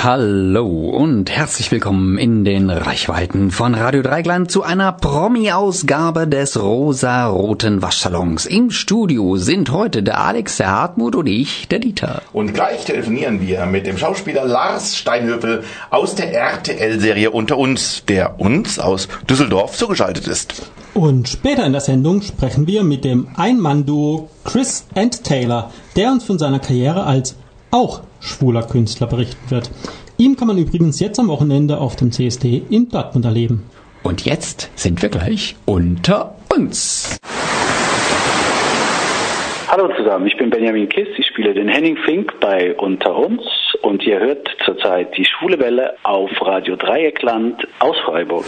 Hallo und herzlich willkommen in den Reichweiten von Radio Dreigland zu einer Promi-Ausgabe des rosa-roten Waschsalons. Im Studio sind heute der Alex, der Hartmut und ich, der Dieter. Und gleich telefonieren wir mit dem Schauspieler Lars Steinhöfel aus der RTL-Serie Unter uns, der uns aus Düsseldorf zugeschaltet ist. Und später in der Sendung sprechen wir mit dem Ein-Mann-Duo Chris and Taylor, der uns von seiner Karriere als auch schwuler Künstler berichten wird. Ihm kann man übrigens jetzt am Wochenende auf dem CSD in Dortmund erleben. Und jetzt sind wir gleich unter uns. Hallo zusammen, ich bin Benjamin Kiss, ich spiele den Henning Fink bei Unter uns und ihr hört zurzeit die Schwule Welle auf Radio Dreieckland aus Freiburg.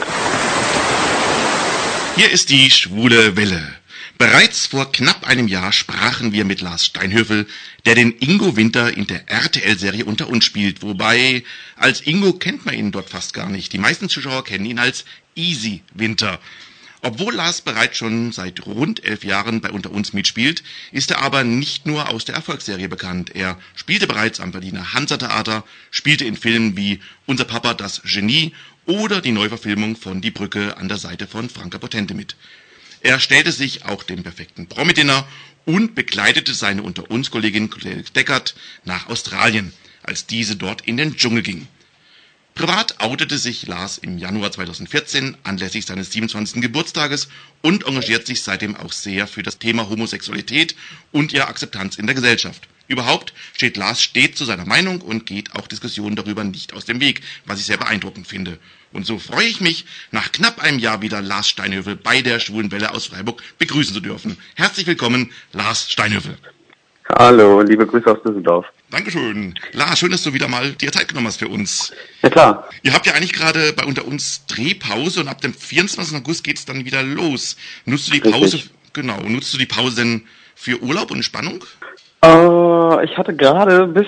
Hier ist die Schwule Welle. Bereits vor knapp einem Jahr sprachen wir mit Lars Steinhöfel, der den Ingo Winter in der RTL-Serie unter uns spielt. Wobei, als Ingo kennt man ihn dort fast gar nicht. Die meisten Zuschauer kennen ihn als Easy Winter. Obwohl Lars bereits schon seit rund elf Jahren bei Unter uns mitspielt, ist er aber nicht nur aus der Erfolgsserie bekannt. Er spielte bereits am Berliner Hansa-Theater, spielte in Filmen wie Unser Papa das Genie oder die Neuverfilmung von Die Brücke an der Seite von Franka Potente mit. Er stellte sich auch dem perfekten Promi-Dinner und begleitete seine unter uns Kollegin Claire Deckert nach Australien, als diese dort in den Dschungel ging. Privat outete sich Lars im Januar 2014 anlässlich seines 27. Geburtstages und engagiert sich seitdem auch sehr für das Thema Homosexualität und ihre Akzeptanz in der Gesellschaft. Überhaupt steht Lars stets zu seiner Meinung und geht auch Diskussionen darüber nicht aus dem Weg, was ich sehr beeindruckend finde. Und so freue ich mich, nach knapp einem Jahr wieder Lars Steinhöfel bei der Schwulen Welle aus Freiburg begrüßen zu dürfen. Herzlich willkommen, Lars Steinhöfel. Hallo, liebe Grüße aus Düsseldorf. Dankeschön. Lars, schön, dass du wieder mal dir Zeit genommen hast für uns. Ja klar. Ihr habt ja eigentlich gerade bei unter uns Drehpause und ab dem 24. August geht es dann wieder los. Nutzt du die Pause, Richtig. genau, nutzt du die Pause denn für Urlaub und Entspannung? Äh, ich hatte gerade bis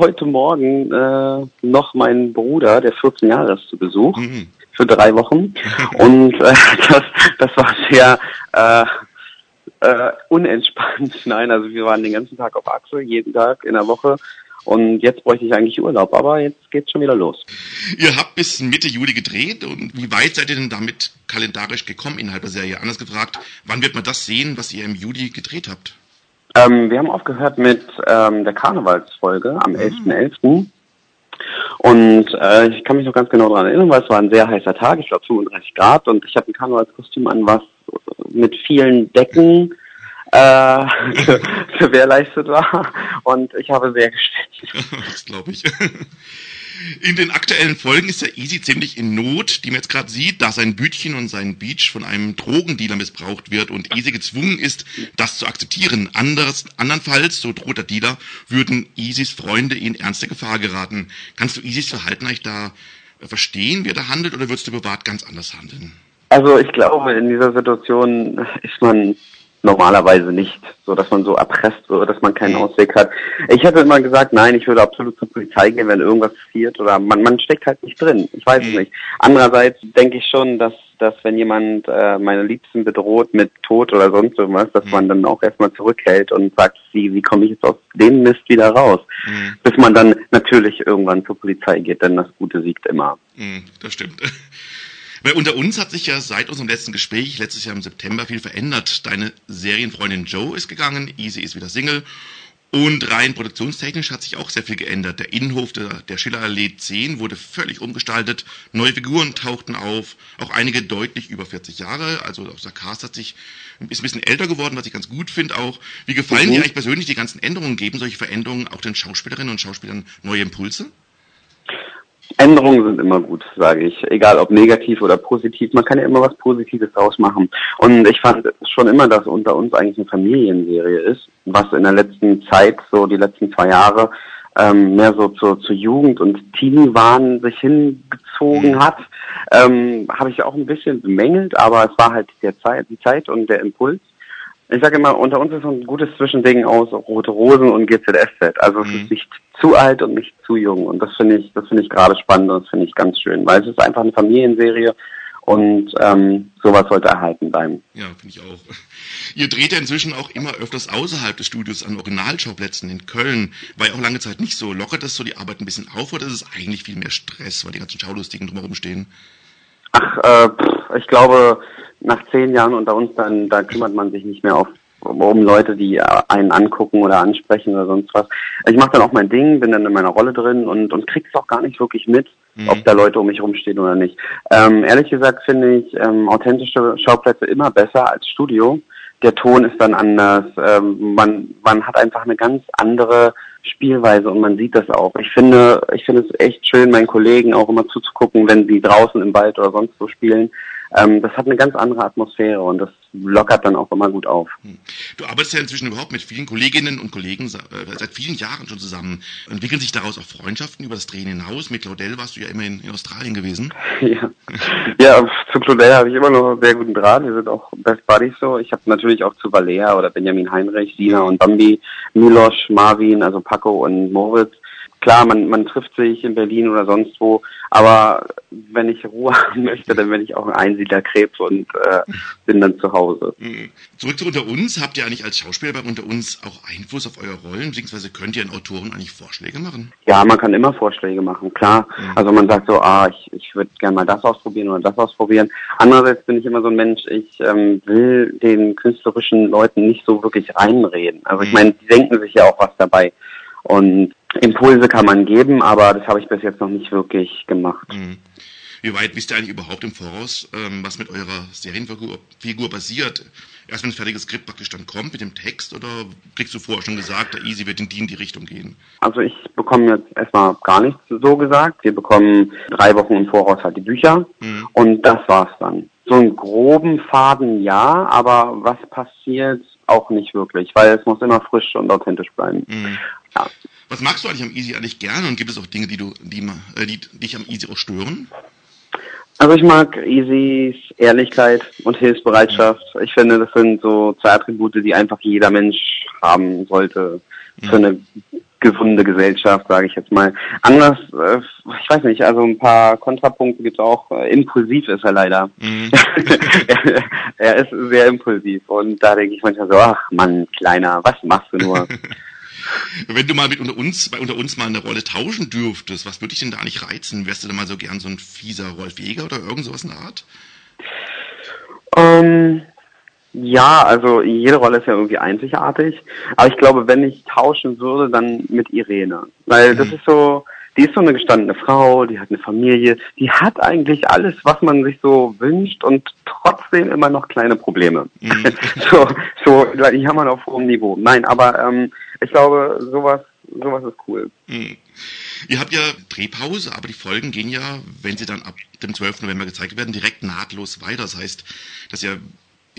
heute Morgen äh, noch meinen Bruder, der 14 Jahre ist, zu Besuch. Mhm. Für drei Wochen. Und äh, das, das war sehr äh, äh, unentspannt. Nein, also wir waren den ganzen Tag auf Achse, jeden Tag in der Woche. Und jetzt bräuchte ich eigentlich Urlaub, aber jetzt geht's schon wieder los. Ihr habt bis Mitte Juli gedreht und wie weit seid ihr denn damit kalendarisch gekommen innerhalb der Serie? Anders gefragt, wann wird man das sehen, was ihr im Juli gedreht habt? Ähm, wir haben aufgehört mit ähm, der Karnevalsfolge am 11.11. Und äh, ich kann mich noch ganz genau daran erinnern, weil es war ein sehr heißer Tag, ich glaube 35 Grad, und ich habe ein Karnevalskostüm an, was mit vielen Decken äh, ge- gewährleistet war. Und ich habe sehr geschwitzt. das glaube ich. In den aktuellen Folgen ist der Easy ziemlich in Not, die man jetzt gerade sieht, da sein Bütchen und sein Beach von einem Drogendealer missbraucht wird und Easy gezwungen ist, das zu akzeptieren. Anderes, andernfalls, so droht der Dealer, würden Easys Freunde in ernste Gefahr geraten. Kannst du Easys Verhalten eigentlich da äh, verstehen, wie er da handelt, oder würdest du privat ganz anders handeln? Also ich glaube, in dieser Situation ist man normalerweise nicht, so dass man so erpresst wird, dass man keinen Ausweg hat. Ich hätte immer gesagt, nein, ich würde absolut zur Polizei gehen, wenn irgendwas passiert oder man, man steckt halt nicht drin. Ich weiß es nicht. Andererseits denke ich schon, dass, dass wenn jemand äh, meine Liebsten bedroht mit Tod oder sonst irgendwas, dass man dann auch erstmal zurückhält und sagt, wie, wie komme ich jetzt aus dem Mist wieder raus? Mhm. Bis man dann natürlich irgendwann zur Polizei geht, denn das Gute siegt immer. Hm, das stimmt. Weil unter uns hat sich ja seit unserem letzten Gespräch, letztes Jahr im September, viel verändert. Deine Serienfreundin Joe ist gegangen, Easy ist wieder Single. Und rein produktionstechnisch hat sich auch sehr viel geändert. Der Innenhof der, der Schillerallee 10 wurde völlig umgestaltet. Neue Figuren tauchten auf. Auch einige deutlich über 40 Jahre. Also auch der Cast hat sich, ist ein bisschen älter geworden, was ich ganz gut finde auch. Wie gefallen Mhm. dir eigentlich persönlich die ganzen Änderungen? Geben solche Veränderungen auch den Schauspielerinnen und Schauspielern neue Impulse? Änderungen sind immer gut, sage ich. Egal ob negativ oder positiv. Man kann ja immer was Positives draus machen. Und ich fand schon immer, dass unter uns eigentlich eine Familienserie ist, was in der letzten Zeit, so die letzten zwei Jahre, ähm, mehr so zur, zur Jugend und Teenie-Wahn sich hingezogen hat. Ähm, Habe ich auch ein bisschen bemängelt, aber es war halt der Zeit, die Zeit und der Impuls. Ich sage immer, unter uns ist so ein gutes Zwischending aus Rote Rosen und GZSZ. Also es Mhm. ist nicht zu alt und nicht zu jung. Und das finde ich, das finde ich gerade spannend und das finde ich ganz schön, weil es ist einfach eine Familienserie und ähm, sowas sollte erhalten bleiben. Ja, finde ich auch. Ihr dreht ja inzwischen auch immer öfters außerhalb des Studios an Originalschauplätzen in Köln. War ja auch lange Zeit nicht so. Lockert das so die Arbeit ein bisschen auf oder ist es eigentlich viel mehr Stress, weil die ganzen Schaulustigen drumherum stehen? Ach, äh, pff, ich glaube, nach zehn Jahren unter uns, dann da kümmert man sich nicht mehr auf um Leute, die einen angucken oder ansprechen oder sonst was. Ich mache dann auch mein Ding, bin dann in meiner Rolle drin und, und krieg's auch gar nicht wirklich mit, mhm. ob da Leute um mich rumstehen oder nicht. Ähm, ehrlich gesagt finde ich ähm, authentische Schauplätze immer besser als Studio. Der Ton ist dann anders, ähm, man, man hat einfach eine ganz andere Spielweise und man sieht das auch. Ich finde, ich finde es echt schön, meinen Kollegen auch immer zuzugucken, wenn sie draußen im Wald oder sonst wo spielen. Ähm, das hat eine ganz andere Atmosphäre und das lockert dann auch immer gut auf. Hm. Du arbeitest ja inzwischen überhaupt mit vielen Kolleginnen und Kollegen äh, seit vielen Jahren schon zusammen. Entwickeln sich daraus auch Freundschaften über das Drehen hinaus? Mit Claudel warst du ja immer in, in Australien gewesen. Ja. ja, zu Claudel habe ich immer noch einen sehr guten Draht. Wir sind auch Best Buddies so. Ich habe natürlich auch zu Valea oder Benjamin Heinrich, Dina und Bambi, Milos, Marvin, also Paco und Moritz klar, man, man trifft sich in Berlin oder sonst wo, aber wenn ich Ruhe haben möchte, dann bin ich auch ein Einsiedlerkrebs und äh, bin dann zu Hause. Mhm. Zurück zu Unter uns. Habt ihr eigentlich als Schauspieler bei Unter uns auch Einfluss auf eure Rollen, beziehungsweise könnt ihr den Autoren eigentlich Vorschläge machen? Ja, man kann immer Vorschläge machen, klar. Mhm. Also man sagt so, ah, ich, ich würde gerne mal das ausprobieren oder das ausprobieren. Andererseits bin ich immer so ein Mensch, ich ähm, will den künstlerischen Leuten nicht so wirklich reinreden. Also ich mhm. meine, die denken sich ja auch was dabei. Und Impulse kann man geben, aber das habe ich bis jetzt noch nicht wirklich gemacht. Mhm. Wie weit wisst ihr eigentlich überhaupt im Voraus, ähm, was mit eurer Serienfigur Figur passiert? Erst wenn das fertige Skript praktisch dann kommt mit dem Text oder kriegst du vorher schon gesagt, der Easy wird in die in die Richtung gehen? Also ich bekomme jetzt erstmal gar nichts so gesagt. Wir bekommen drei Wochen im Voraus halt die Bücher mhm. und das war's dann. So einen groben Faden ja, aber was passiert auch nicht wirklich, weil es muss immer frisch und authentisch bleiben. Mhm. Ja. Was magst du eigentlich am Easy eigentlich gerne und gibt es auch Dinge, die du, die, äh, die dich am Easy auch stören? Also ich mag Easys Ehrlichkeit und Hilfsbereitschaft. Ich finde, das sind so zwei Attribute, die einfach jeder Mensch haben sollte für eine gesunde Gesellschaft, sage ich jetzt mal. Anders, äh, ich weiß nicht, also ein paar Kontrapunkte gibt es auch. Äh, impulsiv ist er leider. Mhm. er, er, ist sehr impulsiv und da denke ich manchmal so, ach Mann, Kleiner, was machst du nur? Wenn du mal mit unter uns, bei unter uns mal eine Rolle tauschen dürftest, was würde dich denn da nicht reizen? Wärst du da mal so gern so ein fieser Rolf Jäger oder irgend sowas in der Art? Ähm, ja, also jede Rolle ist ja irgendwie einzigartig. Aber ich glaube, wenn ich tauschen würde, dann mit Irene. Weil mhm. das ist so, die ist so eine gestandene Frau, die hat eine Familie, die hat eigentlich alles, was man sich so wünscht und trotzdem immer noch kleine Probleme. Mhm. so, so, die haben wir auf hohem Niveau. Nein, aber ähm, ich glaube, sowas, sowas ist cool. Mhm. Ihr habt ja Drehpause, aber die Folgen gehen ja, wenn sie dann ab dem 12. November gezeigt werden, direkt nahtlos weiter. Das heißt, dass ihr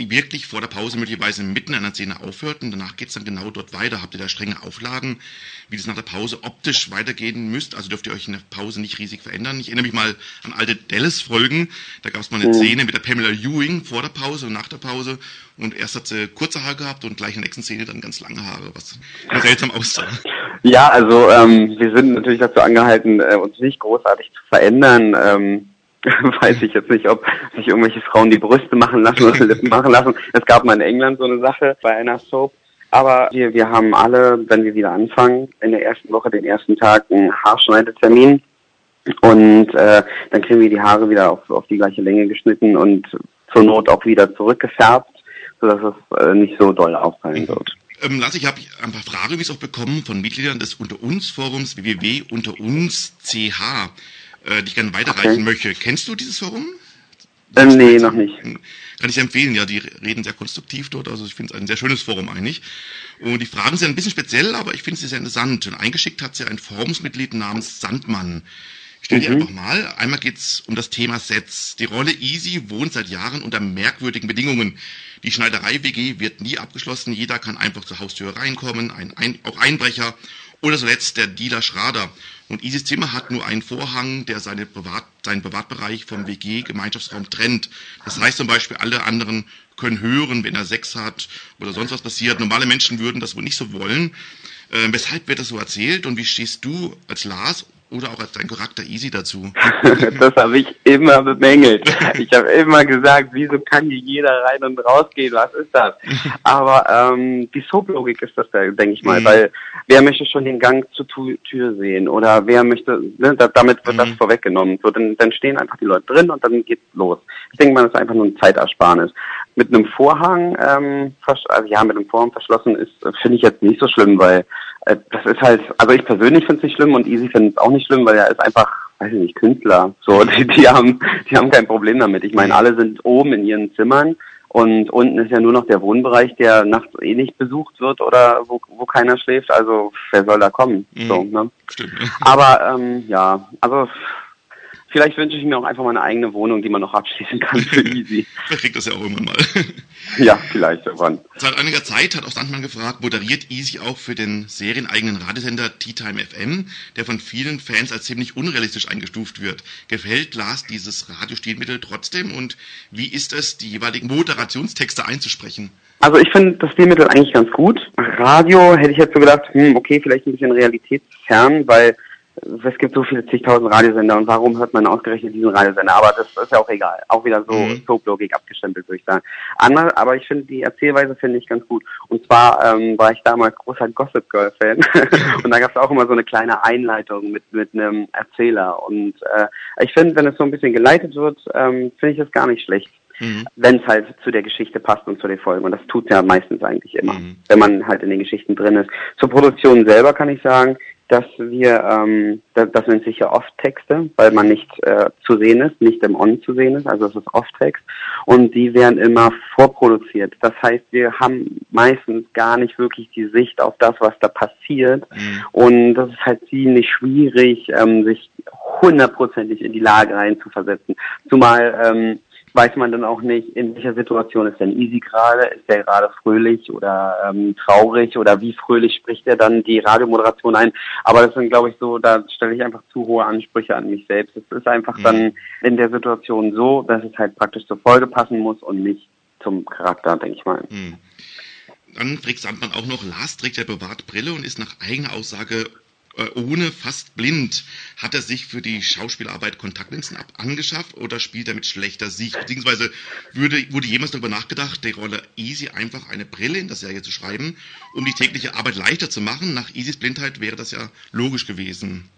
wirklich vor der Pause möglicherweise mitten einer Szene aufhört und danach geht es dann genau dort weiter. Habt ihr da strenge Auflagen, wie das nach der Pause optisch weitergehen müsst? Also dürft ihr euch in der Pause nicht riesig verändern. Ich erinnere mich mal an alte Dallas-Folgen. Da gab es mal eine mhm. Szene mit der Pamela Ewing vor der Pause und nach der Pause. Und erst hat sie kurze Haare gehabt und gleich in der nächsten Szene dann ganz lange Haare, was seltsam aussah. Ja, also ähm, wir sind natürlich dazu angehalten, äh, uns nicht großartig zu verändern. Ähm, weiß ich jetzt nicht, ob sich irgendwelche Frauen die Brüste machen lassen oder Lippen machen lassen. Es gab mal in England so eine Sache bei einer Soap. Aber wir, wir haben alle, wenn wir wieder anfangen, in der ersten Woche, den ersten Tag, einen Haarschneidetermin. Und äh, dann kriegen wir die Haare wieder auf, auf die gleiche Länge geschnitten und zur Not auch wieder zurückgefärbt, sodass es äh, nicht so doll auffallen wird. Ähm, Lass, ich habe ein paar Fragen übrigens auch bekommen von Mitgliedern des Unter uns Forums www.unteruns.ch äh, die ich gerne weiterreichen okay. möchte. Kennst du dieses Forum? Ähm, nee, noch nicht. Kann ich empfehlen, ja, die reden sehr konstruktiv dort, also ich finde es ein sehr schönes Forum eigentlich. Und die Fragen sind ein bisschen speziell, aber ich finde sie sehr interessant. Und eingeschickt hat sie ein Forumsmitglied namens Sandmann. Ich stelle mhm. die einfach mal. Einmal geht's um das Thema Sets. Die Rolle Easy wohnt seit Jahren unter merkwürdigen Bedingungen. Die Schneiderei-WG wird nie abgeschlossen. Jeder kann einfach zur Haustür reinkommen, ein, ein, auch Einbrecher oder zuletzt der Dealer Schrader. Und Isis Zimmer hat nur einen Vorhang, der seine Privat, seinen Privatbereich vom WG-Gemeinschaftsraum trennt. Das heißt zum Beispiel, alle anderen können hören, wenn er Sex hat oder sonst was passiert. Normale Menschen würden das wohl nicht so wollen. Äh, weshalb wird das so erzählt und wie stehst du als Lars oder auch als dein Charakter Easy dazu? das habe ich immer bemängelt. Ich habe immer gesagt, wieso kann hier jeder rein und rausgehen? Was ist das? Aber ähm, die Soap-Logik ist das, denke ich mal, mhm. weil wer möchte schon den Gang zur Tür sehen oder wer möchte, ne, damit wird mhm. das vorweggenommen. So, dann, dann stehen einfach die Leute drin und dann geht's los. Ich denke mal, das ist einfach nur ein Zeitersparnis. Mit einem Vorhang, ähm, also ja, mit einem Vorhang verschlossen ist, finde ich jetzt nicht so schlimm, weil äh, das ist halt, also ich persönlich finde es nicht schlimm und Easy findet es auch nicht schlimm, weil er ist einfach, weiß ich nicht, Künstler. So, die, die haben, die haben kein Problem damit. Ich meine, alle sind oben in ihren Zimmern und unten ist ja nur noch der Wohnbereich, der nachts eh nicht besucht wird oder wo, wo keiner schläft. Also wer soll da kommen? Mhm. So, ne? Stimmt. Aber ähm, ja, also Vielleicht wünsche ich mir auch einfach mal eine eigene Wohnung, die man noch abschließen kann für Easy. vielleicht kriegt das ja auch irgendwann mal. ja, vielleicht irgendwann. Seit einiger Zeit hat auch Sandmann gefragt, moderiert Easy auch für den serieneigenen Radiosender Tea Time FM, der von vielen Fans als ziemlich unrealistisch eingestuft wird. Gefällt Lars dieses Radiostilmittel trotzdem und wie ist es, die jeweiligen Moderationstexte einzusprechen? Also ich finde das Stilmittel eigentlich ganz gut. Radio hätte ich jetzt so gedacht, hm, okay, vielleicht ein bisschen realitätsfern, weil es gibt so viele zigtausend Radiosender und warum hört man ausgerechnet diesen Radiosender? Aber das ist ja auch egal. Auch wieder so mhm. Soap-Logik abgestempelt, würde ich sagen. Andere, aber ich finde die Erzählweise finde ich ganz gut. Und zwar ähm, war ich damals großer Gossip Girl-Fan und da gab es auch immer so eine kleine Einleitung mit mit einem Erzähler. Und äh, ich finde, wenn es so ein bisschen geleitet wird, ähm, finde ich das gar nicht schlecht. Mhm. wenn es halt zu der Geschichte passt und zu den Folgen. Und das tut ja meistens eigentlich immer, mhm. wenn man halt in den Geschichten drin ist. Zur Produktion selber kann ich sagen, dass wir, ähm, das, das nennt sich ja Off-Texte, weil man nicht äh, zu sehen ist, nicht im On zu sehen ist, also es ist Off-Text und die werden immer vorproduziert. Das heißt, wir haben meistens gar nicht wirklich die Sicht auf das, was da passiert mhm. und das ist halt ziemlich schwierig, ähm, sich hundertprozentig in die Lage reinzuversetzen. Zumal ähm, weiß man dann auch nicht, in welcher Situation ist denn Easy gerade, ist der gerade fröhlich oder ähm, traurig oder wie fröhlich spricht er dann die Radiomoderation ein. Aber das sind, glaube ich, so, da stelle ich einfach zu hohe Ansprüche an mich selbst. Es ist einfach mhm. dann in der Situation so, dass es halt praktisch zur Folge passen muss und nicht zum Charakter, denke ich mal. Mhm. Dann fragt Sandmann auch noch, Lars trägt ja bewahrt Brille und ist nach eigener Aussage ohne fast blind. Hat er sich für die Schauspielarbeit Kontaktlinsen ab angeschafft oder spielt er mit schlechter Sicht? Beziehungsweise würde, wurde jemals darüber nachgedacht, der Rolle Easy einfach eine Brille in der Serie zu schreiben, um die tägliche Arbeit leichter zu machen? Nach Easys Blindheit wäre das ja logisch gewesen.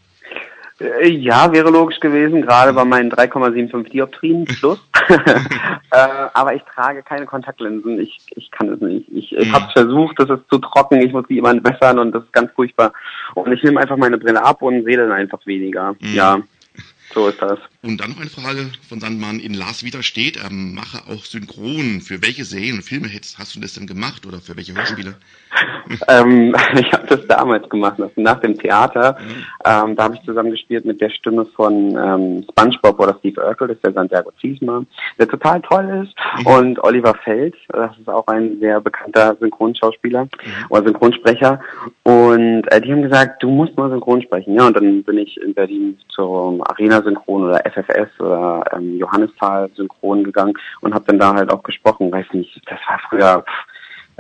Äh, ja, wäre logisch gewesen, gerade bei meinen 3,75 Dioptrien plus. äh, aber ich trage keine Kontaktlinsen. Ich, ich kann es nicht. Ich, ich mhm. habe es versucht, das ist zu trocken. Ich muss die immer entwässern und das ist ganz furchtbar. Und ich nehme einfach meine Brille ab und sehe dann einfach weniger. Mhm. Ja. So ist das. Und dann noch eine Frage von Sandmann. In Lars Wieder steht, er mache auch Synchron. Für welche Serien und Filme hast du das denn gemacht oder für welche Hörspiele? ähm, ich habe das damals gemacht, nach dem Theater. Mhm. Ähm, da habe ich zusammen gespielt mit der Stimme von ähm, SpongeBob oder Steve Urkel, das ist der Santiago Ziesma, der total toll ist. Mhm. Und Oliver Feld, das ist auch ein sehr bekannter Synchronschauspieler mhm. oder Synchronsprecher. Und äh, die haben gesagt, du musst mal Synchron sprechen. Ja, und dann bin ich in Berlin zur Arena Synchron oder FFS oder ähm, Johannisthal Synchron gegangen und habe dann da halt auch gesprochen. Weiß nicht, das war früher,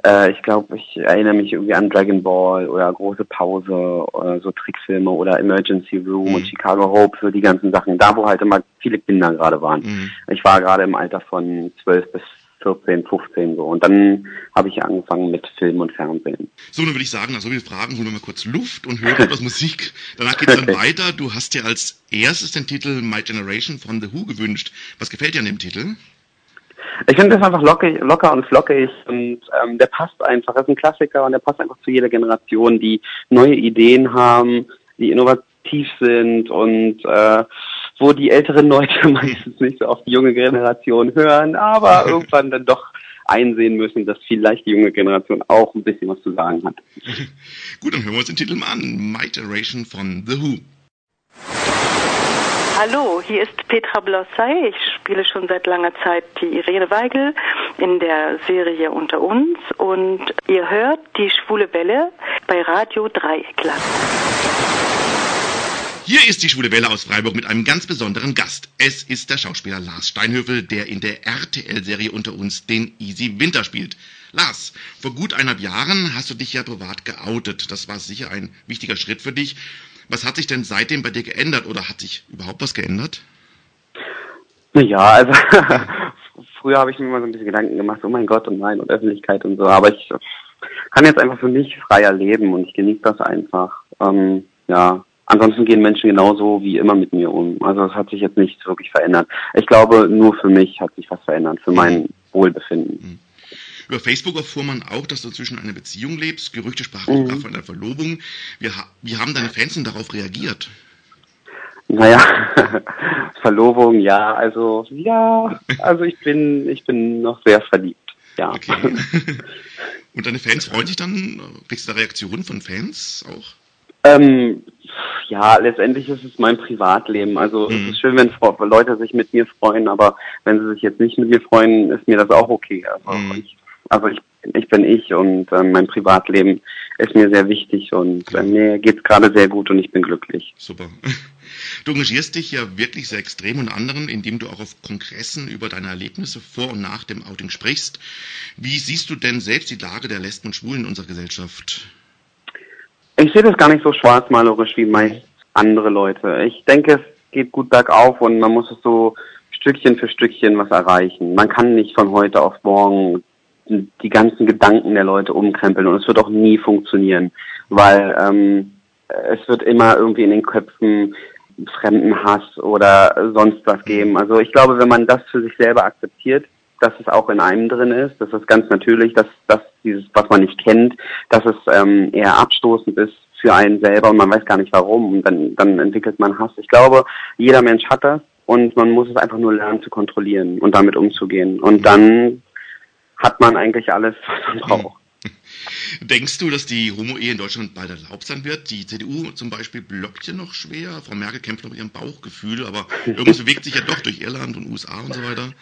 äh, ich glaube, ich erinnere mich irgendwie an Dragon Ball oder Große Pause oder so Trickfilme oder Emergency Room mhm. und Chicago Hope, so die ganzen Sachen. Da, wo halt immer viele Kinder gerade waren. Mhm. Ich war gerade im Alter von 12 bis 14, 15 so. Und dann habe ich angefangen mit Film und Fernsehen. So, dann würde ich sagen, nach so vielen Fragen holen wir mal kurz Luft und hören etwas Musik. Danach geht es dann weiter. Du hast dir als erstes den Titel My Generation von The Who gewünscht. Was gefällt dir an dem Titel? Ich finde das einfach lockig, locker und flockig und ähm, der passt einfach. Das ist ein Klassiker und der passt einfach zu jeder Generation, die neue Ideen haben, die innovativ sind und äh, wo die älteren Leute meistens nicht so auf die junge Generation hören, aber irgendwann dann doch einsehen müssen, dass vielleicht die junge Generation auch ein bisschen was zu sagen hat. Gut, dann hören wir uns den Titel mal an. My Generation von The Who. Hallo, hier ist Petra Blossay. Ich spiele schon seit langer Zeit die Irene Weigel in der Serie Unter uns und ihr hört die schwule Welle bei Radio Dreieckland. Hier ist die Schwule Welle aus Freiburg mit einem ganz besonderen Gast. Es ist der Schauspieler Lars Steinhöfel, der in der RTL-Serie unter uns den Easy Winter spielt. Lars, vor gut eineinhalb Jahren hast du dich ja privat geoutet. Das war sicher ein wichtiger Schritt für dich. Was hat sich denn seitdem bei dir geändert oder hat sich überhaupt was geändert? Ja, also früher habe ich mir immer so ein bisschen Gedanken gemacht, oh mein Gott und nein und Öffentlichkeit und so, aber ich kann jetzt einfach für mich freier leben und ich genieße das einfach. Ähm, ja, ansonsten gehen Menschen genauso wie immer mit mir um. Also es hat sich jetzt nichts wirklich verändert. Ich glaube, nur für mich hat sich was verändert, für mein Wohlbefinden. Mhm. Über Facebook erfuhr man auch, dass du zwischen einer Beziehung lebst. Gerüchte sprachen sogar von einer Verlobung. Wie, wie haben deine Fans denn darauf reagiert? Naja, Verlobung, ja, also ja, also ich bin, ich bin noch sehr verliebt. Ja. Okay. Und deine Fans freuen sich dann? Kriegst du da Reaktionen von Fans auch? Ähm, ja, letztendlich ist es mein Privatleben. Also mhm. es ist schön, wenn Leute sich mit mir freuen, aber wenn sie sich jetzt nicht mit mir freuen, ist mir das auch okay. Also mhm. ich, also ich, ich bin ich und äh, mein Privatleben ist mir sehr wichtig und äh, mir geht's gerade sehr gut und ich bin glücklich. Super. Du engagierst dich ja wirklich sehr extrem und anderen, indem du auch auf Kongressen über deine Erlebnisse vor und nach dem Outing sprichst. Wie siehst du denn selbst die Lage der Lesben und Schwulen in unserer Gesellschaft? Ich sehe das gar nicht so schwarzmalerisch wie meist andere Leute. Ich denke, es geht gut bergauf und man muss es so Stückchen für Stückchen was erreichen. Man kann nicht von heute auf morgen die ganzen Gedanken der Leute umkrempeln und es wird auch nie funktionieren, weil ähm, es wird immer irgendwie in den Köpfen Fremdenhass oder sonst was geben. Also ich glaube, wenn man das für sich selber akzeptiert, dass es auch in einem drin ist, das ist ganz natürlich, dass, dass dieses, was man nicht kennt, dass es ähm, eher abstoßend ist für einen selber und man weiß gar nicht warum und dann, dann entwickelt man Hass. Ich glaube, jeder Mensch hat das und man muss es einfach nur lernen zu kontrollieren und damit umzugehen. Und dann hat man eigentlich alles, was man braucht. Denkst du, dass die Homo-Ehe in Deutschland bald erlaubt sein wird? Die CDU zum Beispiel blockt ja noch schwer. Frau Merkel kämpft noch mit ihrem Bauchgefühl, aber irgendwas bewegt sich ja doch durch Irland und USA und so weiter.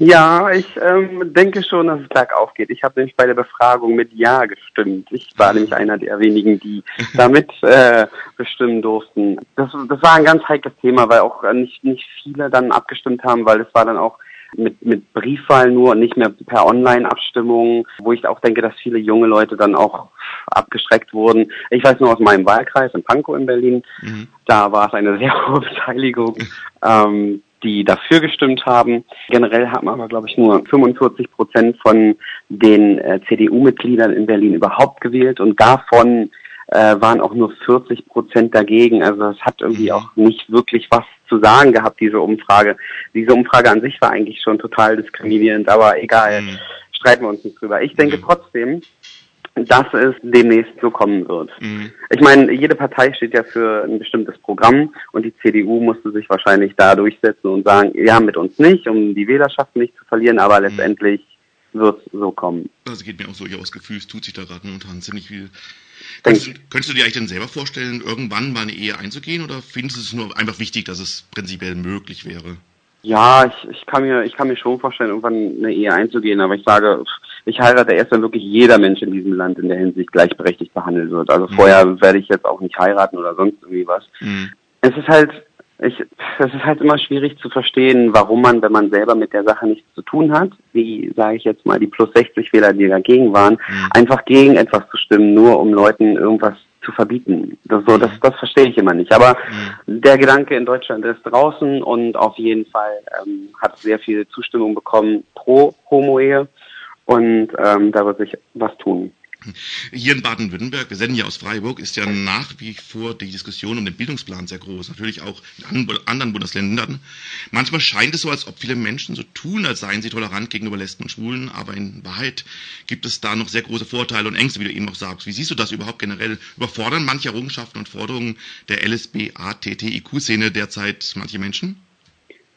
Ja, ich ähm, denke schon, dass es bergauf geht. Ich habe nämlich bei der Befragung mit Ja gestimmt. Ich war nämlich einer der wenigen, die damit äh, bestimmen durften. Das, das war ein ganz heikles Thema, weil auch nicht, nicht viele dann abgestimmt haben, weil es war dann auch mit, mit Briefwahl nur und nicht mehr per Online-Abstimmung, wo ich auch denke, dass viele junge Leute dann auch abgeschreckt wurden. Ich weiß nur aus meinem Wahlkreis in Pankow in Berlin, mhm. da war es eine sehr hohe Beteiligung. Ähm, die dafür gestimmt haben. Generell haben aber, glaube ich, nur 45 Prozent von den äh, CDU-Mitgliedern in Berlin überhaupt gewählt und davon äh, waren auch nur 40 Prozent dagegen. Also es hat irgendwie mhm. auch nicht wirklich was zu sagen gehabt, diese Umfrage. Diese Umfrage an sich war eigentlich schon total diskriminierend, aber egal, mhm. streiten wir uns nicht drüber. Ich denke mhm. trotzdem, dass es demnächst so kommen wird. Mhm. Ich meine, jede Partei steht ja für ein bestimmtes Programm und die CDU musste sich wahrscheinlich da durchsetzen und sagen, ja, mit uns nicht, um die Wählerschaft nicht zu verlieren, aber mhm. letztendlich wird es so kommen. Also geht mir auch so aus Gefühl, es tut sich da gerade momentan ziemlich viel. Könntest du, könntest du dir eigentlich denn selber vorstellen, irgendwann mal eine Ehe einzugehen oder findest du es nur einfach wichtig, dass es prinzipiell möglich wäre? Ja, ich, ich kann mir, ich kann mir schon vorstellen, irgendwann eine Ehe einzugehen, aber ich sage, ich heirate erst, wenn wirklich jeder Mensch in diesem Land in der Hinsicht gleichberechtigt behandelt wird. Also mhm. vorher werde ich jetzt auch nicht heiraten oder sonst irgendwie was. Mhm. Es ist halt, ich, es ist halt immer schwierig zu verstehen, warum man, wenn man selber mit der Sache nichts zu tun hat, wie sage ich jetzt mal die plus 60 Wähler, die dagegen waren, mhm. einfach gegen etwas zu stimmen, nur um Leuten irgendwas zu verbieten. Das, so, das, das verstehe ich immer nicht. Aber mhm. der Gedanke in Deutschland ist draußen und auf jeden Fall ähm, hat sehr viel Zustimmung bekommen pro Homo-Ehe und ähm, da wird sich was tun. Hier in Baden-Württemberg, wir senden ja aus Freiburg, ist ja nach wie vor die Diskussion um den Bildungsplan sehr groß. Natürlich auch in anderen Bundesländern. Manchmal scheint es so, als ob viele Menschen so tun, als seien sie tolerant gegenüber Lesben und Schwulen, aber in Wahrheit gibt es da noch sehr große Vorteile und Ängste, wie du eben auch sagst. Wie siehst du das überhaupt generell? Überfordern manche Errungenschaften und Forderungen der LSB-ATTIQ-Szene derzeit manche Menschen?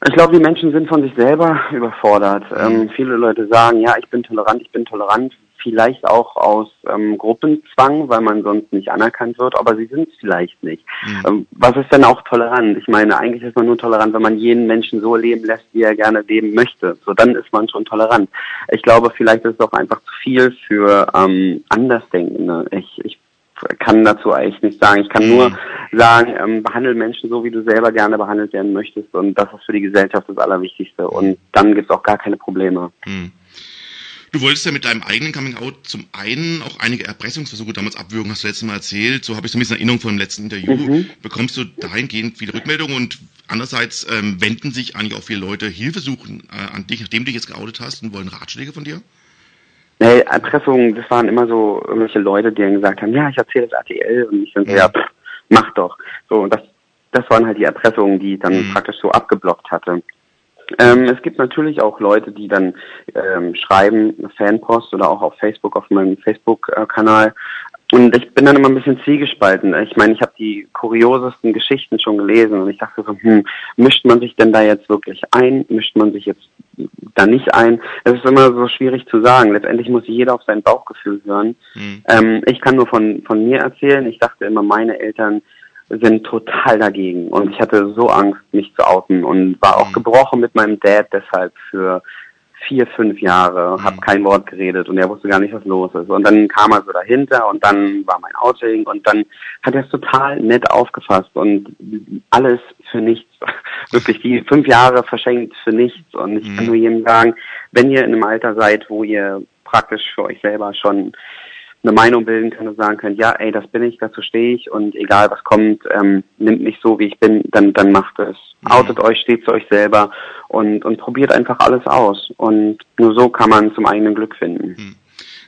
Ich glaube, die Menschen sind von sich selber überfordert. Ähm, mhm. viele Leute sagen, ja, ich bin tolerant, ich bin tolerant, vielleicht auch aus ähm, Gruppenzwang, weil man sonst nicht anerkannt wird, aber sie sind es vielleicht nicht. Mhm. Ähm, was ist denn auch tolerant? Ich meine, eigentlich ist man nur tolerant, wenn man jeden Menschen so leben lässt, wie er gerne leben möchte. So, dann ist man schon tolerant. Ich glaube, vielleicht ist es auch einfach zu viel für ähm, Andersdenkende. Ich, ich kann dazu eigentlich nicht sagen. Ich kann nur mhm. sagen, ähm, behandle Menschen so, wie du selber gerne behandelt werden möchtest und das ist für die Gesellschaft das Allerwichtigste und dann gibt es auch gar keine Probleme. Mhm. Du wolltest ja mit deinem eigenen Coming-out zum einen auch einige Erpressungsversuche damals abwürgen, hast du letztes Mal erzählt. So habe ich so ein bisschen Erinnerung von dem letzten Interview. Mhm. Bekommst du dahingehend viele Rückmeldungen und andererseits ähm, wenden sich eigentlich auch viele Leute Hilfe suchen äh, an dich, nachdem du dich jetzt geoutet hast und wollen Ratschläge von dir? Nee, Erpressungen, das waren immer so irgendwelche Leute, die dann gesagt haben, ja, ich erzähle das RTL und ich dann so, ja, pff, mach doch. So, und das, das waren halt die Erpressungen, die ich dann mhm. praktisch so abgeblockt hatte. Ähm, es gibt natürlich auch Leute, die dann ähm, schreiben, Fanpost oder auch auf Facebook, auf meinem Facebook-Kanal. Und ich bin dann immer ein bisschen zielgespalten. Ich meine, ich habe die kuriosesten Geschichten schon gelesen und ich dachte so, hm, mischt man sich denn da jetzt wirklich ein? Mischt man sich jetzt da nicht ein? Es ist immer so schwierig zu sagen. Letztendlich muss jeder auf sein Bauchgefühl hören. Mhm. Ähm, ich kann nur von, von mir erzählen. Ich dachte immer, meine Eltern sind total dagegen. Und ich hatte so Angst, mich zu outen und war auch mhm. gebrochen mit meinem Dad deshalb für vier, fünf Jahre, mhm. habe kein Wort geredet und er wusste gar nicht, was los ist. Und dann kam er so dahinter und dann war mein Outing und dann hat er es total nett aufgefasst und alles für nichts. Wirklich die fünf Jahre verschenkt für nichts. Und ich kann mhm. nur jedem sagen, wenn ihr in einem Alter seid, wo ihr praktisch für euch selber schon eine Meinung bilden könnt und sagen könnt, ja, ey, das bin ich, dazu stehe ich und egal was kommt, ähm, nimmt mich so, wie ich bin, dann, dann macht es. Mhm. Outet euch, steht zu euch selber und, und probiert einfach alles aus. Und nur so kann man zum eigenen Glück finden. Mhm.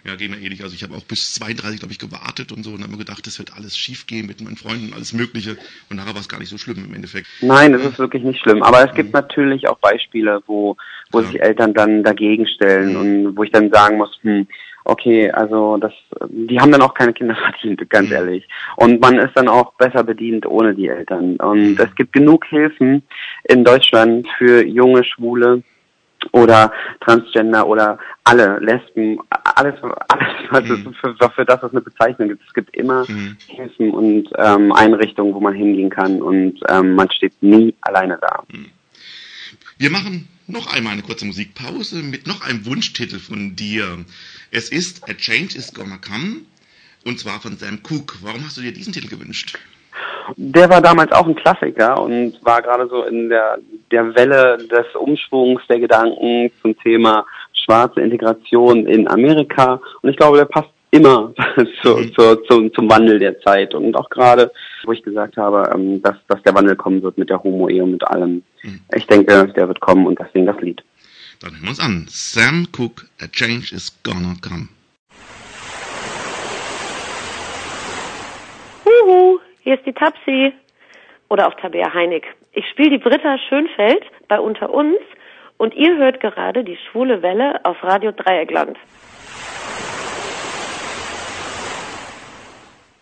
Ja, geht mir ähnlich. Also ich habe auch bis 32, glaube ich, gewartet und so und habe mir gedacht, es wird alles schief gehen mit meinen Freunden, alles Mögliche. Und nachher war es gar nicht so schlimm im Endeffekt. Nein, es ist wirklich nicht schlimm. Aber es gibt mhm. natürlich auch Beispiele, wo, wo ja. sich Eltern dann dagegen stellen mhm. und wo ich dann sagen muss, hm, okay, also das, die haben dann auch keine Kinder verdient, ganz mhm. ehrlich. Und man ist dann auch besser bedient ohne die Eltern. Und mhm. es gibt genug Hilfen in Deutschland für junge Schwule oder Transgender oder alle Lesben, alles, alles was mhm. es für, für das es eine Bezeichnung gibt. Es gibt immer mhm. Hilfen und ähm, Einrichtungen, wo man hingehen kann und ähm, man steht nie alleine da. Mhm. Wir machen noch einmal eine kurze Musikpause mit noch einem Wunschtitel von dir. Es ist A Change is Gonna Come und zwar von Sam Cooke. Warum hast du dir diesen Titel gewünscht? Der war damals auch ein Klassiker und war gerade so in der, der Welle des Umschwungs der Gedanken zum Thema schwarze Integration in Amerika. Und ich glaube, der passt immer zu, mhm. zu, zu, zum Wandel der Zeit. Und auch gerade, wo ich gesagt habe, ähm, dass, dass der Wandel kommen wird mit der Homo-Ehe und mit allem. Mhm. Ich denke, der wird kommen und deswegen das Lied. Dann hören wir uns an. Sam Cooke, A Change is Gonna Come. Huhu, hier ist die Tapsi. Oder auch Tabea Heinig. Ich spiele die Britta Schönfeld bei Unter uns und ihr hört gerade die schwule Welle auf Radio Dreieckland.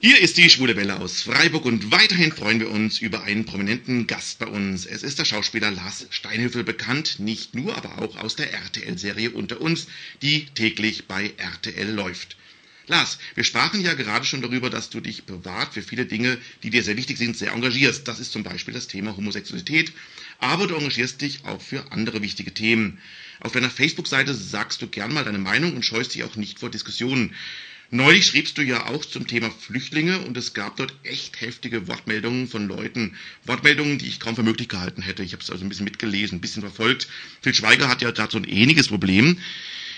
Hier ist die Schwule Welle aus Freiburg und weiterhin freuen wir uns über einen prominenten Gast bei uns. Es ist der Schauspieler Lars Steinhöfel bekannt, nicht nur, aber auch aus der RTL-Serie Unter uns, die täglich bei RTL läuft. Lars, wir sprachen ja gerade schon darüber, dass du dich privat für viele Dinge, die dir sehr wichtig sind, sehr engagierst. Das ist zum Beispiel das Thema Homosexualität, aber du engagierst dich auch für andere wichtige Themen. Auf deiner Facebook-Seite sagst du gern mal deine Meinung und scheust dich auch nicht vor Diskussionen. Neulich schriebst du ja auch zum Thema Flüchtlinge und es gab dort echt heftige Wortmeldungen von Leuten. Wortmeldungen, die ich kaum für möglich gehalten hätte. Ich habe es also ein bisschen mitgelesen, ein bisschen verfolgt. Phil Schweiger hat ja da so ein ähnliches Problem.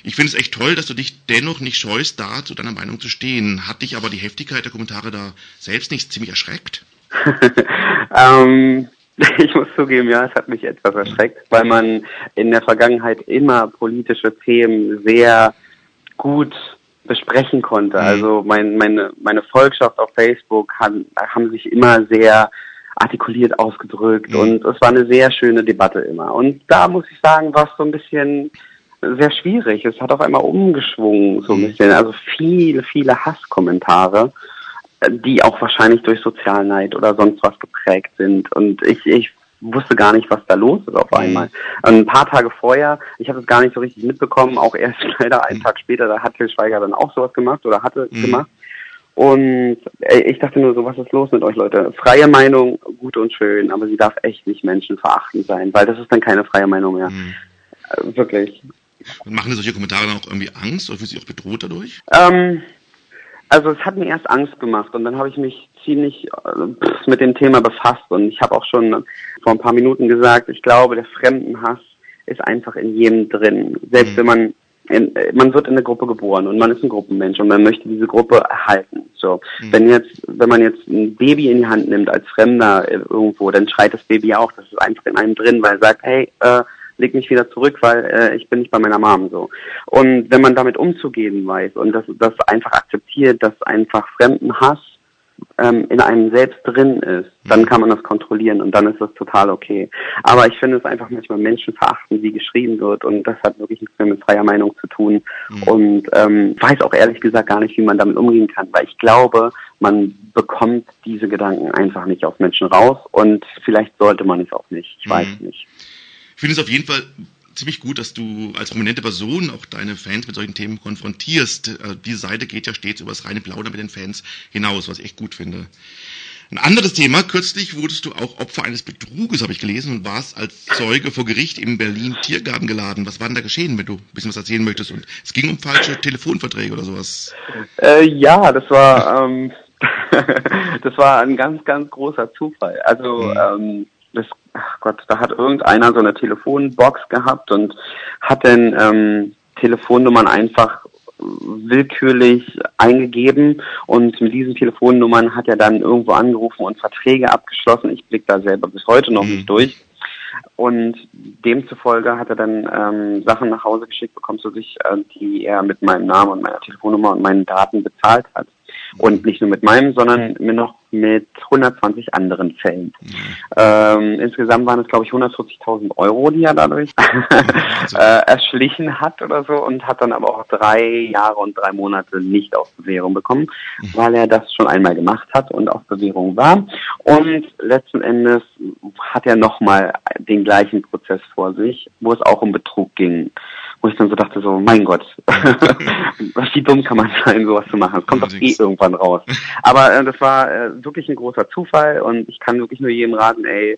Ich finde es echt toll, dass du dich dennoch nicht scheust, da zu deiner Meinung zu stehen. Hat dich aber die Heftigkeit der Kommentare da selbst nicht ziemlich erschreckt? ähm, ich muss zugeben, ja, es hat mich etwas erschreckt, weil man in der Vergangenheit immer politische Themen sehr gut besprechen konnte. Mhm. Also mein, meine, meine Volkschaft auf Facebook haben, haben sich immer sehr artikuliert ausgedrückt mhm. und es war eine sehr schöne Debatte immer. Und da muss ich sagen, war es so ein bisschen sehr schwierig. Es hat auf einmal umgeschwungen, so ein mhm. bisschen. Also viele, viele Hasskommentare, die auch wahrscheinlich durch Sozialneid oder sonst was geprägt sind. Und ich, ich wusste gar nicht, was da los ist auf mhm. einmal. Ein paar Tage vorher, ich habe es gar nicht so richtig mitbekommen, auch erst leider einen mhm. Tag später, da hat Till Schweiger dann auch sowas gemacht oder hatte mhm. gemacht. Und ich dachte nur so, was ist los mit euch Leute? Freie Meinung, gut und schön, aber sie darf echt nicht menschenverachtend sein, weil das ist dann keine freie Meinung mehr. Mhm. Äh, wirklich. Und machen solche Kommentare dann auch irgendwie Angst oder fühlst du dich auch bedroht dadurch? Ähm, also es hat mir erst Angst gemacht und dann habe ich mich ziemlich äh, mit dem Thema befasst und ich habe auch schon vor ein paar Minuten gesagt, ich glaube, der Fremdenhass ist einfach in jedem drin. Selbst mhm. wenn man in, äh, man wird in eine Gruppe geboren und man ist ein Gruppenmensch und man möchte diese Gruppe erhalten. So, Mhm. wenn jetzt, wenn man jetzt ein Baby in die Hand nimmt als Fremder äh, irgendwo, dann schreit das Baby auch. Das ist einfach in einem drin, weil es sagt, hey, äh, leg mich wieder zurück, weil äh, ich bin nicht bei meiner Mom so. Und wenn man damit umzugehen weiß und das, das einfach akzeptiert, dass einfach Fremdenhass ähm, in einem selbst drin ist, dann kann man das kontrollieren und dann ist das total okay. Aber ich finde es einfach manchmal menschenverachtend, wie geschrieben wird und das hat wirklich nichts mehr mit freier Meinung zu tun und ähm, weiß auch ehrlich gesagt gar nicht, wie man damit umgehen kann, weil ich glaube, man bekommt diese Gedanken einfach nicht aus Menschen raus und vielleicht sollte man es auch nicht. Ich weiß Mhm. nicht. Ich finde es auf jeden Fall ziemlich gut, dass du als prominente Person auch deine Fans mit solchen Themen konfrontierst. Äh, Diese Seite geht ja stets über das reine Plaudern mit den Fans hinaus, was ich echt gut finde. Ein anderes Thema, kürzlich wurdest du auch Opfer eines Betruges, habe ich gelesen, und warst als Zeuge vor Gericht im Berlin Tiergarten geladen. Was war denn da geschehen, wenn du ein bisschen was erzählen möchtest? Und es ging um falsche Telefonverträge oder sowas. Äh, ja, das war ähm, das war ein ganz, ganz großer Zufall. Also ähm, das, ach Gott, da hat irgendeiner so eine Telefonbox gehabt und hat dann ähm, Telefonnummern einfach willkürlich eingegeben und mit diesen Telefonnummern hat er dann irgendwo angerufen und Verträge abgeschlossen. Ich blick da selber bis heute noch nicht durch. Und demzufolge hat er dann ähm, Sachen nach Hause geschickt bekommen zu sich, äh, die er mit meinem Namen und meiner Telefonnummer und meinen Daten bezahlt hat. Und nicht nur mit meinem, sondern mir noch mit 120 anderen Fällen. Ähm, insgesamt waren es, glaube ich, 140.000 Euro, die er dadurch äh, erschlichen hat oder so und hat dann aber auch drei Jahre und drei Monate nicht auf Bewährung bekommen, weil er das schon einmal gemacht hat und auf Bewährung war. Und letzten Endes hat er nochmal den gleichen Prozess vor sich, wo es auch um Betrug ging. Wo ich dann so dachte, so, mein Gott, wie dumm kann man sein, sowas zu machen? Es kommt doch eh irgendwann raus. Aber äh, das war äh, wirklich ein großer Zufall und ich kann wirklich nur jedem raten, ey,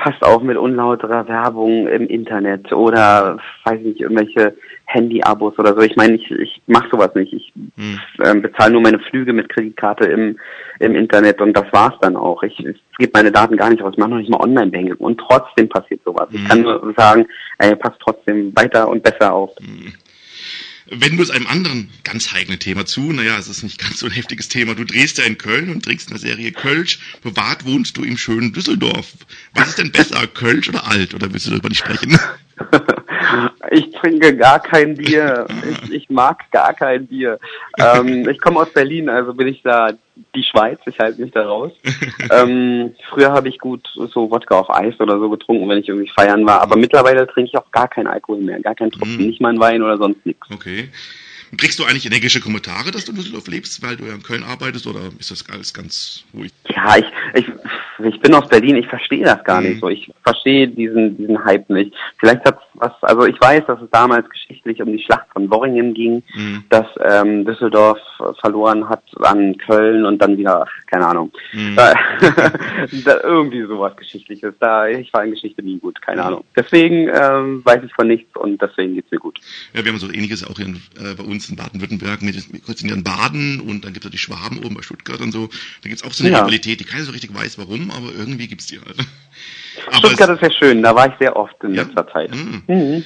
passt auf mit unlauterer Werbung im Internet oder, weiß nicht, irgendwelche Handy-Abos oder so. Ich meine, ich, ich mache sowas nicht. Ich Hm. ähm, bezahle nur meine Flüge mit Kreditkarte im, im Internet und das war's dann auch. Ich, ich gebe meine Daten gar nicht raus, ich mache noch nicht mal Online-Banking und trotzdem passiert sowas. Ich kann nur sagen, ey, passt trotzdem weiter und besser auf. Wenden wir es einem anderen ganz heiklen Thema zu. Naja, es ist nicht ganz so ein heftiges Thema. Du drehst ja in Köln und trinkst in der Serie Kölsch. Privat wohnst du im schönen Düsseldorf. Was ist denn besser, Kölsch oder alt? Oder willst du darüber nicht sprechen? Ich trinke gar kein Bier. Ich, ich mag gar kein Bier. Ähm, ich komme aus Berlin, also bin ich da die Schweiz. Ich halte mich da raus. Ähm, früher habe ich gut so Wodka auf Eis oder so getrunken, wenn ich irgendwie feiern war. Aber mittlerweile trinke ich auch gar keinen Alkohol mehr, gar keinen Tropfen, Mhm. nicht mal einen Wein oder sonst nichts. Okay. Kriegst du eigentlich energische Kommentare, dass du in Düsseldorf lebst, weil du ja in Köln arbeitest, oder ist das alles ganz ruhig? Ja, ich, ich, ich bin aus Berlin, ich verstehe das gar Mhm. nicht so. Ich verstehe diesen, diesen Hype nicht. Vielleicht hat was, also ich weiß, dass es damals geschichtlich um die Schlacht von Worringen ging, Mhm. dass ähm, Düsseldorf äh, verloren hat an Köln und dann wieder, ach, keine Ahnung. Mhm. Da, da irgendwie sowas Geschichtliches. Da, ich war in Geschichte nie gut, keine Ahnung. Deswegen ähm, weiß ich von nichts und deswegen geht's mir gut. Ja, wir haben so ähnliches auch hier in, äh, bei uns in Baden-Württemberg. Wir wir kurz in Baden und dann gibt es die Schwaben oben bei Stuttgart und so. Da gibt's auch so eine Ja. Rivalität, die keiner so richtig weiß, warum, aber irgendwie gibt's die halt. Stuttgart es, ist ja schön, da war ich sehr oft in Ja. letzter Zeit. Mhm. Mhm.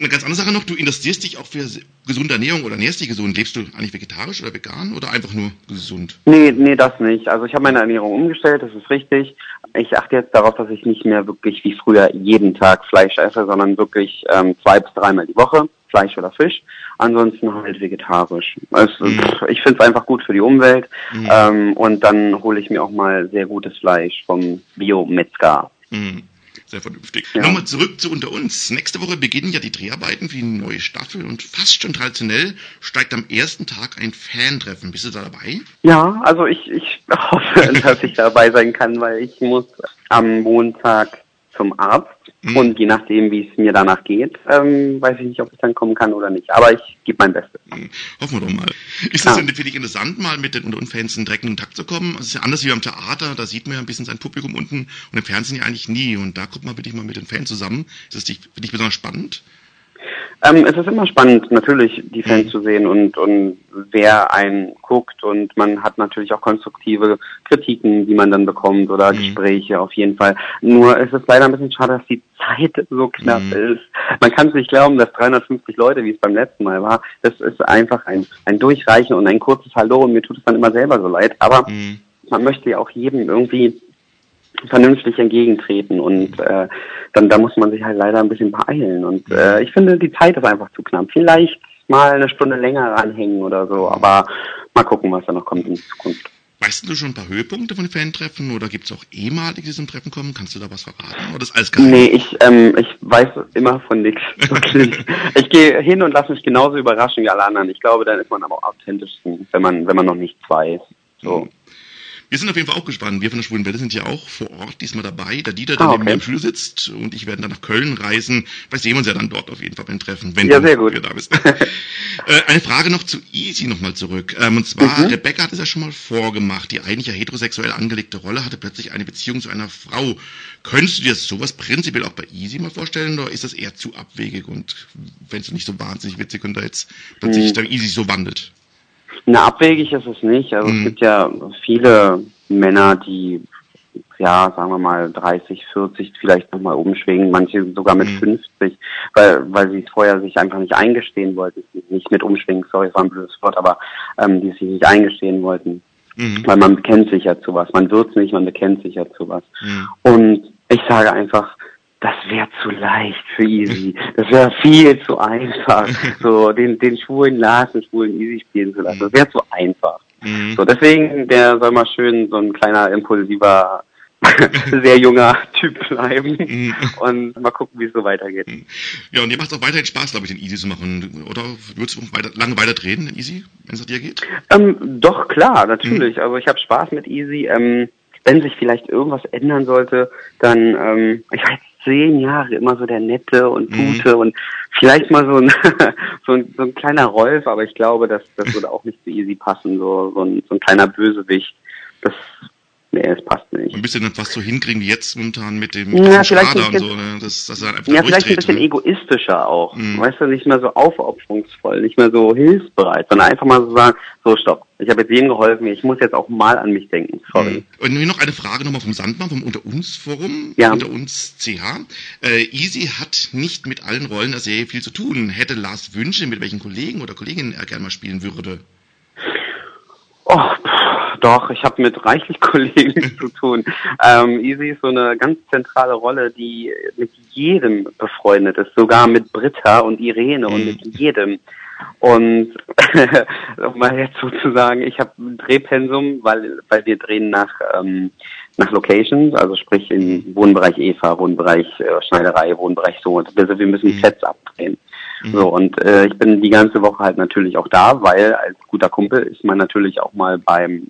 eine ganz andere Sache noch, du interessierst dich auch für gesunde Ernährung oder ernährst dich gesund. Lebst du eigentlich vegetarisch oder vegan oder einfach nur gesund? Nee, nee, das nicht. Also ich habe meine Ernährung umgestellt, das ist richtig. Ich achte jetzt darauf, dass ich nicht mehr wirklich wie früher jeden Tag Fleisch esse, sondern wirklich ähm, zwei bis dreimal die Woche Fleisch oder Fisch. Ansonsten halt vegetarisch. Es, Mhm. Ich finde es einfach gut für die Umwelt. Mhm. Ähm, und dann hole ich mir auch mal sehr gutes Fleisch vom Bio-Metzger. Hm, sehr vernünftig. Ja. Nochmal zurück zu unter uns. Nächste Woche beginnen ja die Dreharbeiten für die neue Staffel und fast schon traditionell steigt am ersten Tag ein Fan-Treffen. Bist du da dabei? Ja, also ich, ich hoffe, dass ich dabei sein kann, weil ich muss am Montag zum Arzt Mhm. und je nachdem, wie es mir danach geht, ähm, weiß ich nicht, ob ich dann kommen kann oder nicht. Aber ich gebe mein Bestes. Hm, Hoffen wir doch mal. Ist das Ja. denn für dich interessant, mal mit den unter uns Fans in direkten Kontakt zu kommen? Es ist ja anders wie am Theater, da sieht man ja ein bisschen sein Publikum unten und im Fernsehen ja eigentlich nie. Und da kommt man wirklich mal mit den Fans zusammen. Ist das für dich besonders spannend? Ähm, es ist immer spannend, natürlich die Fans zu sehen und, und wer einen guckt und man hat natürlich auch konstruktive Kritiken, die man dann bekommt oder Mhm. Gespräche auf jeden Fall. Nur es ist leider ein bisschen schade, dass die Zeit so knapp Mhm. ist. Man kann es nicht glauben, dass 350 Leute, wie es beim letzten Mal war, das ist einfach ein, ein Durchreichen und ein kurzes Hallo und mir tut es dann immer selber so leid. Aber Mhm. man möchte ja auch jedem irgendwie vernünftig entgegentreten und äh, dann da muss man sich halt leider ein bisschen beeilen und äh, ich finde die Zeit ist einfach zu knapp. Vielleicht mal eine Stunde länger ranhängen oder so, aber mal gucken, was da noch kommt in Zukunft. Weißt du schon ein paar Höhepunkte von den Fan-Treffen oder gibt es auch ehemalige, die zum Treffen kommen? Kannst du da was verraten? Oder ist alles geheim? Nee, ich ähm, ich weiß immer von nichts. Ich gehe hin und lasse mich genauso überraschen wie alle anderen. Ich glaube, dann ist man aber am authentischsten, wenn man wenn man noch nichts weiß. So. Wir sind auf jeden Fall auch gespannt. Wir von der Schwulen Welle sind ja auch vor Ort diesmal dabei. Der Dieter, der Ah, neben okay. mir im Studio sitzt und ich werden dann nach Köln reisen. Vielleicht sehen wir uns ja dann dort auf jeden Fall beim Treffen, wenn Ja, du sehr gut. da bist. äh, eine Frage noch zu Easy nochmal zurück. Ähm, und zwar, Mhm. Rebecca hat es ja schon mal vorgemacht. Die eigentlich ja heterosexuell angelegte Rolle hatte plötzlich eine Beziehung zu einer Frau. Könntest du dir sowas prinzipiell auch bei Easy mal vorstellen oder ist das eher zu abwegig und fändest du nicht so wahnsinnig witzig, wenn da jetzt plötzlich Mhm. der Easy so wandelt? Na, abwegig ist es nicht. Also Mhm. es gibt ja viele Männer, die ja, sagen wir mal 30, 40 vielleicht nochmal umschwingen, manche sogar mit Mhm. 50, weil weil sie es vorher sich einfach nicht eingestehen wollten. Nicht mit umschwingen, sorry, es war ein blödes Wort, aber ähm, die sich nicht eingestehen wollten. Mhm. Weil man bekennt sich ja zu was. Man wird's nicht, man bekennt sich ja zu was. Mhm. Und ich sage einfach, das wäre zu leicht für Easy. Das wäre viel zu einfach, so den, den schwulen Lars und schwulen Easy spielen zu lassen. Das wäre zu einfach. Mhm. So, deswegen, der soll mal schön so ein kleiner, impulsiver, sehr junger Typ bleiben Mhm. und mal gucken, wie es so weitergeht. Ja, und dir macht es auch weiterhin Spaß, glaube ich, den Easy zu machen. Oder würdest du weiter, lange weiter drehen, den Easy, wenn es dir geht? Ähm, doch, klar, natürlich. Also ich habe Spaß mit Easy. Ähm, wenn sich vielleicht irgendwas ändern sollte, dann, ähm, ich jetzt zehn Jahre immer so der Nette und Mhm. Gute und vielleicht mal so ein, so ein, so ein kleiner Rolf, aber ich glaube, das, das würde auch nicht zu Easy passen, so, so, ein, so ein kleiner Bösewicht. Das, nee, es passt nicht. Ein bisschen fast so hinkriegen wie jetzt momentan mit dem, Ja, mit dem vielleicht Schrader ein und so, ne? dass, dass er einfach Ja, vielleicht ein bisschen ne? egoistischer auch. Mhm. Weißt du, nicht mehr so aufopferungsvoll, nicht mehr so hilfsbereit, sondern einfach mal so sagen, so stopp, ich habe jetzt jedem geholfen, ich muss jetzt auch mal an mich denken, sorry. Mhm. Und nur noch eine Frage nochmal vom Sandmann, vom Unter uns Forum, Ja. Unter uns CH. Äh, Easy hat nicht mit allen Rollen der Serie viel zu tun. Hätte Lars Wünsche, mit welchen Kollegen oder Kolleginnen er gerne mal spielen würde? Oh, doch, ich habe mit reichlich Kollegen zu tun. Ähm, Easy ist so eine ganz zentrale Rolle, die mit jedem befreundet ist, sogar mit Britta und Irene und Mhm. mit jedem. Und um mal jetzt sozusagen, ich habe ein Drehpensum, weil weil wir drehen nach ähm, nach Locations, also sprich im Wohnbereich Eva, Wohnbereich äh, Schneiderei, Wohnbereich so. Und Also wir müssen Mhm. Sets abdrehen. Mhm. So, und äh, ich bin die ganze Woche halt natürlich auch da, weil als guter Kumpel ist man natürlich auch mal beim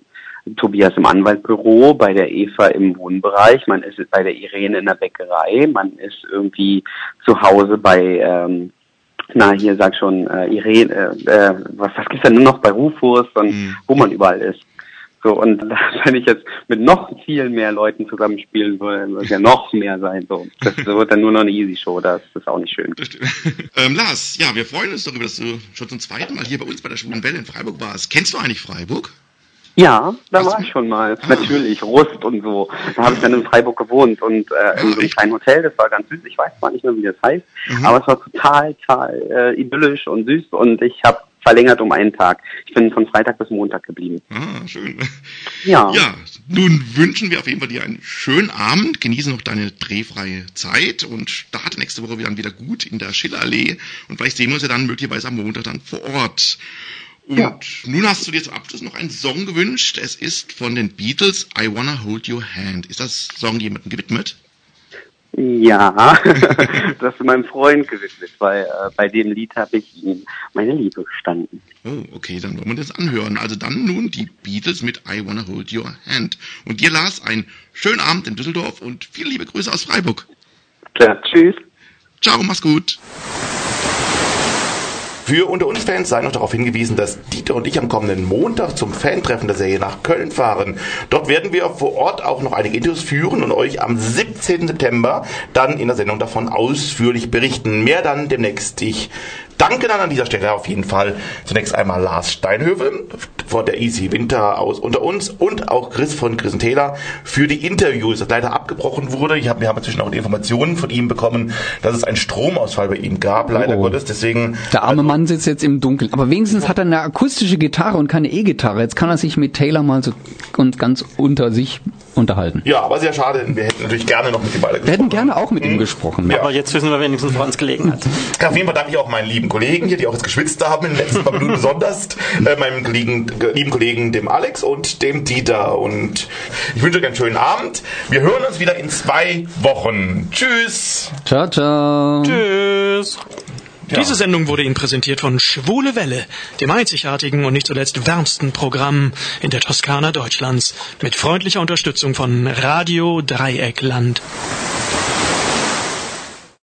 Tobias im Anwaltbüro, bei der Eva im Wohnbereich, man ist bei der Irene in der Bäckerei, man ist irgendwie zu Hause bei, ähm, na hier sag schon, äh, Irene, äh, äh, was, was gibt's denn nur noch bei Rufus und Mhm. wo man überall ist. So, und wenn ich jetzt mit noch viel mehr Leuten zusammenspielen würde, würde es ja noch mehr sein. So. Das wird dann nur noch eine Easy-Show, das ist auch nicht schön. Ähm, Lars, ja, wir freuen uns darüber, dass du schon zum zweiten Mal hier bei uns bei der Schwulen Welle in Freiburg warst. Kennst du eigentlich Freiburg? Ja, da Was? war ich schon mal. Natürlich, Rust und so. Da habe ich dann in Freiburg gewohnt und äh, in so einem kleinen Hotel. Das war ganz süß. Ich weiß zwar nicht mehr, wie das heißt, Mhm. aber es war total, total äh, idyllisch und süß und ich habe verlängert um einen Tag. Ich bin von Freitag bis Montag geblieben. Ah, schön. Ja. Ja, nun wünschen wir auf jeden Fall dir einen schönen Abend, genieße noch deine drehfreie Zeit und starte nächste Woche dann wieder gut in der Schillerallee und vielleicht sehen wir uns ja dann möglicherweise am Montag dann vor Ort. Und Ja. nun hast du dir zum Abschluss noch einen Song gewünscht. Es ist von den Beatles I Wanna Hold Your Hand. Ist das Song jemandem gewidmet? Ja, das ist meinem Freund gewidmet, weil äh, bei dem Lied habe ich ihm meine Liebe gestanden. Oh, okay, dann wollen wir das anhören. Also dann nun die Beatles mit I Wanna Hold Your Hand. Und dir, Lars, einen schönen Abend in Düsseldorf und viele liebe Grüße aus Freiburg. Klar, tschüss. Ciao, mach's gut. Für unter uns Fans sei noch darauf hingewiesen, dass Dieter und ich am kommenden Montag zum Fantreffen der Serie nach Köln fahren. Dort werden wir vor Ort auch noch einige Interviews führen und euch am 17. September dann in der Sendung davon ausführlich berichten. Mehr dann demnächst. Ich danke dann an dieser Stelle auf jeden Fall zunächst einmal Lars Steinhövel von der Easy Winter aus unter uns und auch Chris von Chris und Taylor für die Interviews, das leider abgebrochen wurde. Ich hab, wir haben inzwischen auch die Informationen von ihm bekommen, dass es einen Stromausfall bei ihm gab, leider Oh. Gottes. Deswegen Der arme Mann sitzt jetzt im Dunkeln. Aber wenigstens hat er eine akustische Gitarre und keine E-Gitarre. Jetzt kann er sich mit Taylor mal so und ganz unter sich unterhalten. ja, aber sehr schade. Wir hätten natürlich gerne noch mit ihm weiter Wir hätten gerne auch mit ihm gesprochen. Ja. Aber jetzt wissen wir wenigstens, woran es gelegen hat. Auf jeden Fall danke ich auch meinen lieben Kollegen hier, die auch jetzt geschwitzt haben in den letzten paar Minuten besonders. Äh, meinem Kollegen, lieben Kollegen, dem Alex und dem Dieter. Und ich wünsche euch einen schönen Abend. Wir hören uns wieder in zwei Wochen. Tschüss. Ciao, ciao. Tschüss. Diese Sendung wurde Ihnen präsentiert von Schwule Welle, dem einzigartigen und nicht zuletzt wärmsten Programm in der Toskana Deutschlands, mit freundlicher Unterstützung von Radio Dreieckland.